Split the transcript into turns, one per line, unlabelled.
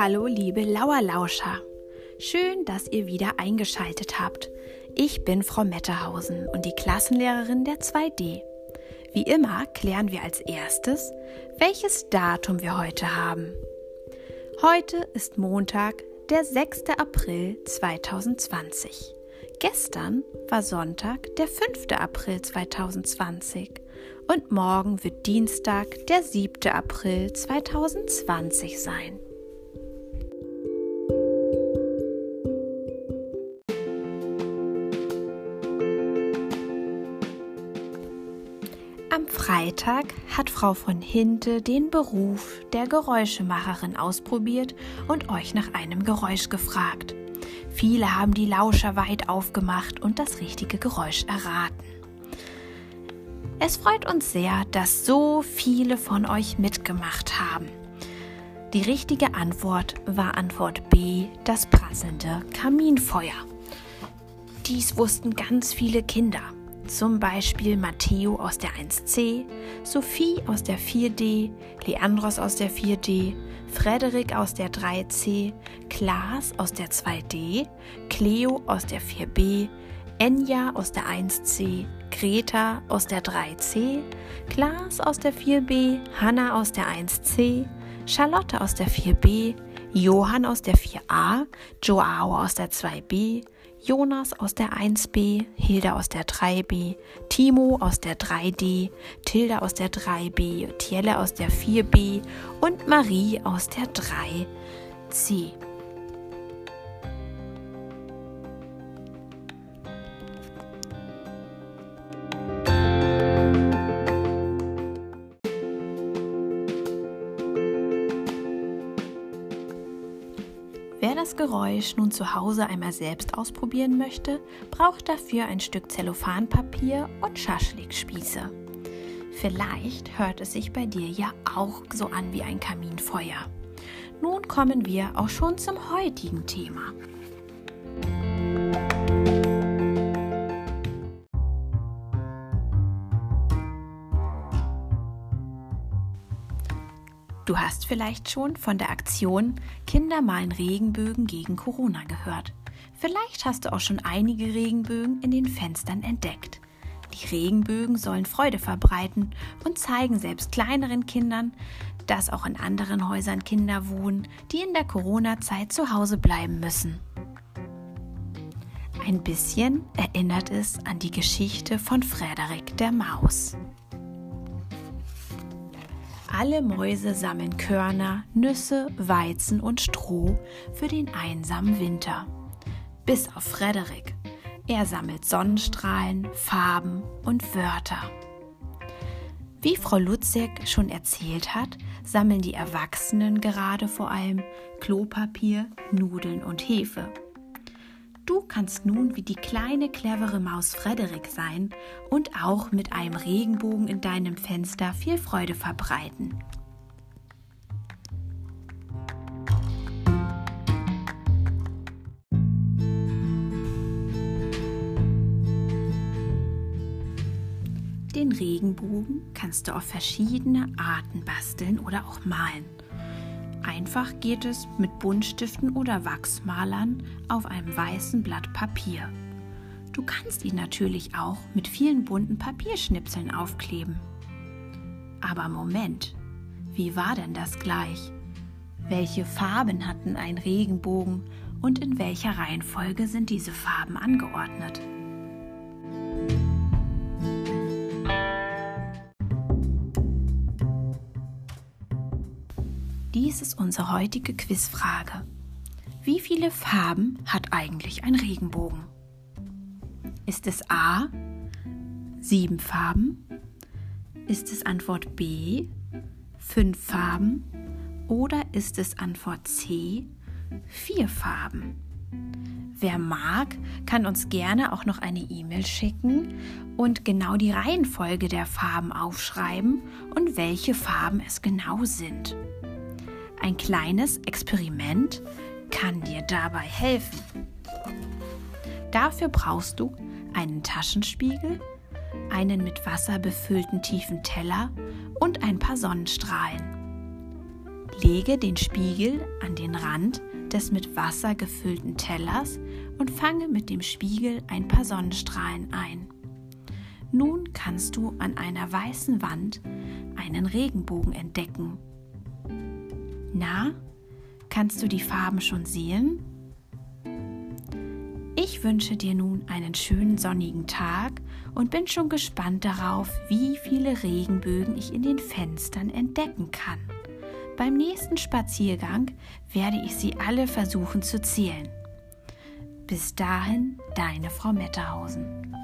Hallo, liebe Lauerlauscher. Schön, dass ihr wieder eingeschaltet habt. Ich bin Frau Metterhausen und die Klassenlehrerin der 2D. Wie immer klären wir als erstes, welches Datum wir heute haben. Heute ist Montag, der 6. April 2020. Gestern war Sonntag, der 5. April 2020 und morgen wird Dienstag, der 7. April 2020 sein. Am Freitag hat Frau von Hinte den Beruf der Geräuschemacherin ausprobiert und euch nach einem Geräusch gefragt. Viele haben die Lauscher weit aufgemacht und das richtige Geräusch erraten. Es freut uns sehr, dass so viele von euch mitgemacht haben. Die richtige Antwort war Antwort B, das prasselnde Kaminfeuer. Dies wussten ganz viele Kinder, zum Beispiel Matteo aus der 1c, Sophie aus der 4d, Leandros aus der 4d, Frederik aus der 3c, Klaas aus der 2d, Cleo aus der 4b, Enja aus der 1c, Greta aus der 3c, Klaas aus der 4b, Hanna aus der 1c, Charlotte aus der 4b, Johann aus der 4a, Joao aus der 2b, Jonas aus der 1b, Hilda aus der 3b, Timo aus der 3d, Tilda aus der 3b, Tielle aus der 4b und Marie aus der 3c. Das Geräusch nun zu Hause einmal selbst ausprobieren möchte, braucht dafür ein Stück Zellophanpapier und Schaschlikspieße. Vielleicht hört es sich bei dir ja auch so an wie ein Kaminfeuer. Nun kommen wir auch schon zum heutigen Thema. Du hast vielleicht schon von der Aktion Kinder malen Regenbögen gegen Corona gehört. Vielleicht hast du auch schon einige Regenbögen in den Fenstern entdeckt. Die Regenbögen sollen Freude verbreiten und zeigen selbst kleineren Kindern, dass auch in anderen Häusern Kinder wohnen, die in der Corona-Zeit zu Hause bleiben müssen. Ein bisschen erinnert es an die Geschichte von Frederik der Maus. Alle Mäuse sammeln Körner, Nüsse, Weizen und Stroh für den einsamen Winter. Bis auf Frederik. Er sammelt Sonnenstrahlen, Farben und Wörter. Wie Frau Lutzek schon erzählt hat, sammeln die Erwachsenen gerade vor allem Klopapier, Nudeln und Hefe. Du kannst nun wie die kleine clevere Maus Frederik sein und auch mit einem Regenbogen in deinem Fenster viel Freude verbreiten. Den Regenbogen kannst du auf verschiedene Arten basteln oder auch malen. Einfach geht es mit Buntstiften oder Wachsmalern auf einem weißen Blatt Papier. Du kannst ihn natürlich auch mit vielen bunten Papierschnipseln aufkleben. Aber Moment, wie war denn das gleich? Welche Farben hatten ein Regenbogen und in welcher Reihenfolge sind diese Farben angeordnet? Dies ist unsere heutige Quizfrage. Wie viele Farben hat eigentlich ein Regenbogen? Ist es A sieben Farben? Ist es Antwort B fünf Farben? Oder ist es Antwort C vier Farben? Wer mag, kann uns gerne auch noch eine E-Mail schicken und genau die Reihenfolge der Farben aufschreiben und welche Farben es genau sind. Ein kleines Experiment kann dir dabei helfen. Dafür brauchst du einen Taschenspiegel, einen mit Wasser befüllten tiefen Teller und ein paar Sonnenstrahlen. Lege den Spiegel an den Rand des mit Wasser gefüllten Tellers und fange mit dem Spiegel ein paar Sonnenstrahlen ein. Nun kannst du an einer weißen Wand einen Regenbogen entdecken. Na, kannst du die Farben schon sehen? Ich wünsche dir nun einen schönen sonnigen Tag und bin schon gespannt darauf, wie viele Regenbögen ich in den Fenstern entdecken kann. Beim nächsten Spaziergang werde ich sie alle versuchen zu zählen. Bis dahin, deine Frau Metterhausen.